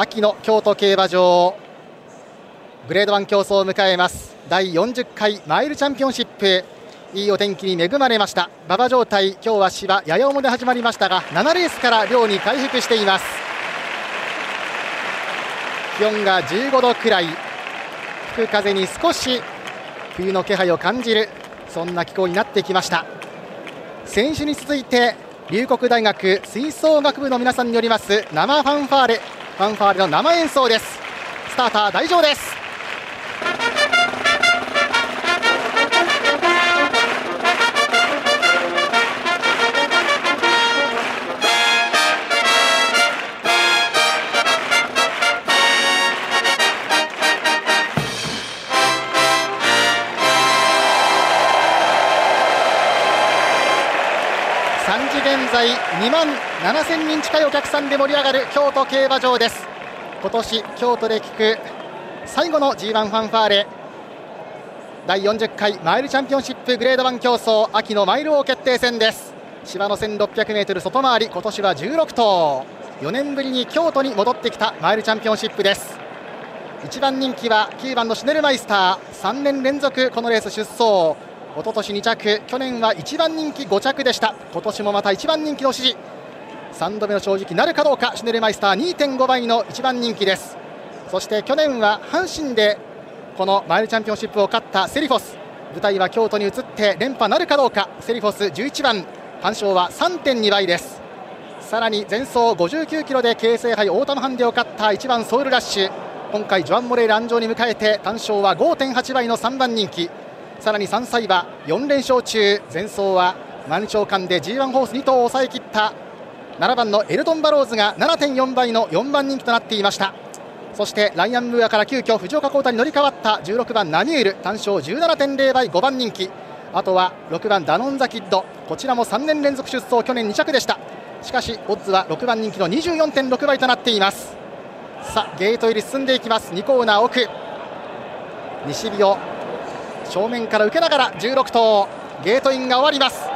秋の京都競馬場グレード1競争を迎えます。第40回マイルチャンピオンシップいいお天気に恵まれました。馬場状態今日は芝やや重で始まりましたが7レースから量に回復しています。気温が15度くらい。吹く風に少し冬の気配を感じるそんな気候になってきました。選手に続いて龍谷大学吹奏楽部の皆さんによります生ファンファーレ。ファンファーレの生演奏です。スターター大丈夫です。在2万7000人近いお客さんで盛り上がる京都競馬場です。今年京都で聞く最後の G1 ファンファーレ第40回マイルチャンピオンシップグレード1競争秋のマイル王決定戦です。芝の 1600m 外回り今年は16頭。4年ぶりに京都に戻ってきたマイルチャンピオンシップです。1番人気は9番のシュネルマイスター。3年連続このレース出走。一昨年2着去年は1番人気5着でした。今年もまた1番人気の支持3度目の正直なるかどうかシュネルマイスター2.5倍の1番人気です。そして去年は阪神でこのマイルチャンピオンシップを勝ったセリフォス。舞台は京都に移って連覇なるかどうか。セリフォス11番。単勝は3.2倍です。さらに前走59キロで京成杯オータムハンデを勝った1番ソウルラッシュ。今回ジョアン・モレール安城に迎えて単勝は5.8倍の3番人気。さらに3歳馬4連勝中前走は満潮間で G1 ホース2頭を抑えきった7番のエルトン・バローズが7.4倍の4番人気となっていました。そしてライアン・ムーアから急遽藤岡浩太に乗り換わった16番ナミュール単勝17.0倍5番人気。あとは6番ダノンザキッドこちらも3年連続出走去年2着でした。しかしオッズは6番人気の24.6倍となっています。さあゲート入り進んでいきます。2コーナー奥。西日を正面から受けながら16頭ゲートインが終わります。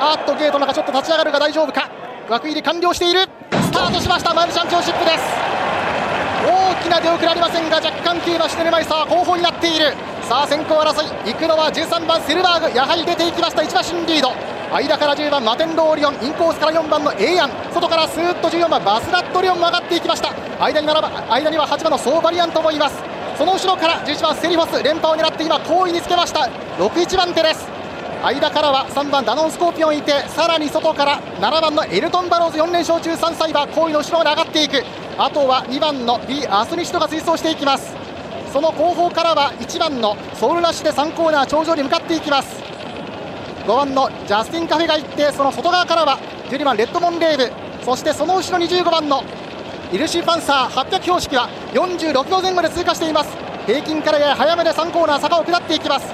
あっとゲートの中ちょっと立ち上がるが大丈夫か。枠入り完了している。スタートしました。マルチャンピオンシップです。大きな出遅れありませんが若干9馬シュネルマイスター後方になっている。さあ先行争い。行くのは13番セルバーグ。やはり出ていきました。1馬身リード。間から10番マテンローリオン。インコースから4番のエイアン。外からスーッと14番バスラットリオンも上がっていきました。間に7番間には8番のソーバリアントもいます。その後ろから11番セリフォス連覇を狙って今後位につけました。61番手です。間からは3番ダノンスコーピオンいてさらに外から7番のエルトンバローズ4連勝中3歳馬後位の後ろまで上がっていく。あとは2番のビアスニシトが追走していきます。その後方からは1番のソウルラッシュで3コーナー頂上に向かっていきます。5番のジャスティンカフェが行ってその外側からは12番レッドモンレーブ。そしてその後ろ25番のイルシーパンサー800標識は46秒前後で通過しています。平均からやや早めで3コーナー坂を下っていきます。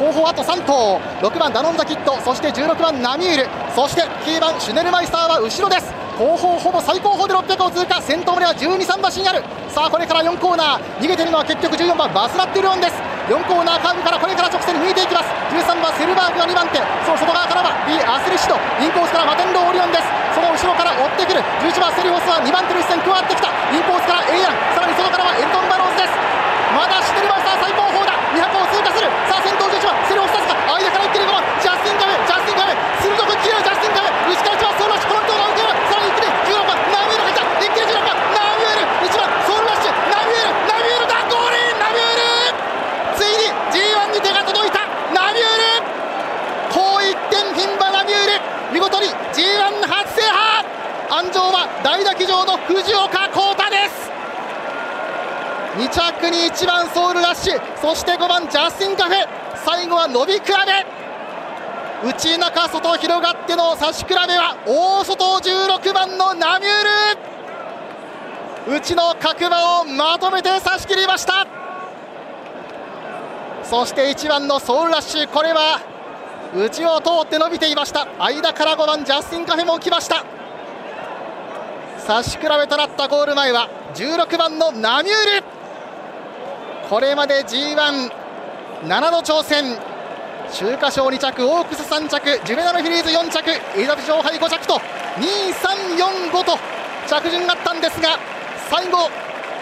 後方あと3頭。6番ダノンザキットそして16番ナミール。そして9番シュネルマイスターは後ろです。後方ほぼ最高峰で600を通過。先頭までは12、3馬身ある。さあこれから4コーナー。逃げているのは結局14番バスラッテルオンです。4コーナーカーブからこれから直線に抜いていきます。13番セルバーグが2番手。その外側からは B アスリシド。インコースからマテンローオリオンです。その後ろから追ってくる。11番セリフォスは2番手の一戦加わってきた。インコースからエイアンさらに外からはエルトン・バローズですまだシュネルマイスター最高峰だ200を通過するさあ先頭11番セリフォスですか間から1.5番ジャスティン・カメジャスティン・カメ鋭く切れるジャスティン・カメ内から1番ソウルラッシュこの人が受けるさらに一気に16番ナミュール入った一気に16番ナミュール1番ソウルラッシュナミュールナミュールだゴールインナミュールついに G1 に手が届いたナミュール高一点牝馬ナミュール見事に G1 初制覇安城は大打騎乗の藤岡浩太です2着に1番ソウルラッシュ。そして5番ジャスティンカフェ。最後は伸び比べ。内中外広がっての差し比べは大外16番のナミュール。内の角馬をまとめて差し切りました。そして1番のソウルラッシュ。これは内を通って伸びていました。間から5番ジャスティンカフェも来ました。差し比べとなったゴール前は16番のナミュール。これまで G17 度挑戦秋華賞2着オークス3着ジュベナルフィリーズ4着エリザベス勝杯5着と2345と着順があったんですが最後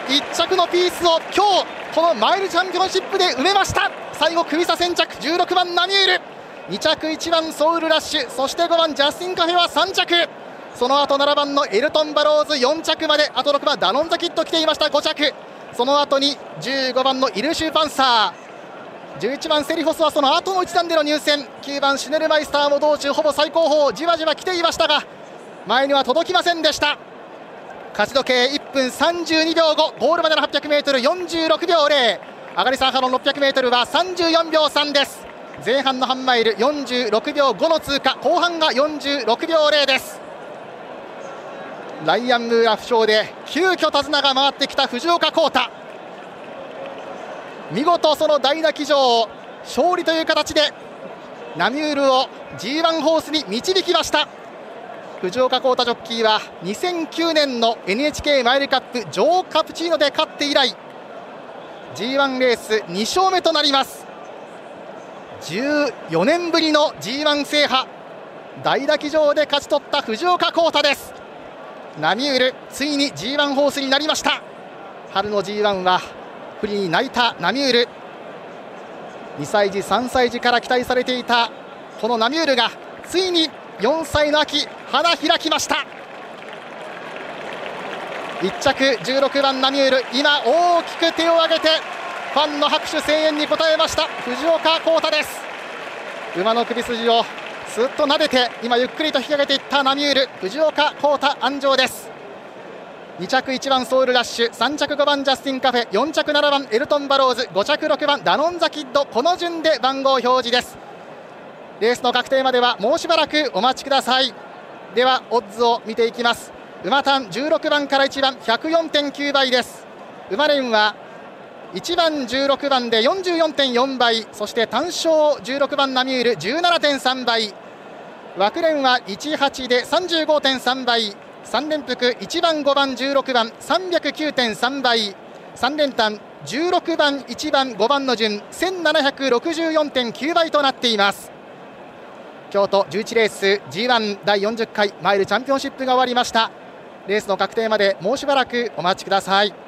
1着のピースを今日このマイルチャンピオンシップで埋めました。最後クビ差先着16番ナミュール。2着1番ソウルラッシュそして5番ジャスティンカフェは3着。その後7番のエルトンバローズ4着まであと6番ダノンザキッド来ていました5着。その後に15番のイルシューパンサー。11番セリフォスはその後の一段での入選9番シュネルマイスターも道中ほぼ最高峰。じわじわ来ていましたが前には届きませんでした。勝ち時計1分32秒5ゴールまでの 800m46 秒0上がり3波の 600m は34秒3です。前半の半マイル46秒5の通過。後半が46秒0です。ライアン・ムーア負傷で急遽手綱が回ってきた藤岡浩太。見事その大打騎乗を勝利という形でナミュールを G1 ホースに導きました。藤岡浩太ジョッキーは2009年の NHK マイルカップジョー・カプチーノで勝って以来 G1 レース2勝目となります。14年ぶりの G1 制覇大打騎場で勝ち取った藤岡浩太です。ナミュールついに G1 ホースになりました。春の G1 は不利に泣いた。ナミュール2歳児3歳児から期待されていた。このナミュールがついに4歳の秋花開きました。1着16番ナミュール今大きく手を挙げてファンの拍手声援に応えました。藤岡浩太です。馬の首筋をすっと撫でて今ゆっくりと引き上げていったナミュール。藤岡浩太安城です。2着1番ソウルラッシュ3着5番ジャスティンカフェ4着7番エルトンバローズ5着6番ダノンザキッドこの順で番号表示です。レースの確定まではもうしばらくお待ちください。ではオッズを見ていきます。馬単16番から1番104.9倍です。馬連は1番16番で44.4倍そして単勝16番ナミュール17.3倍。枠連は18で35.3倍。3連複1番5番16番309.3倍。3連単16番1番5番の順1764.9倍となっています。京都11レース G1 第40回マイルチャンピオンシップが終わりました。レースの確定までもうしばらくお待ちください。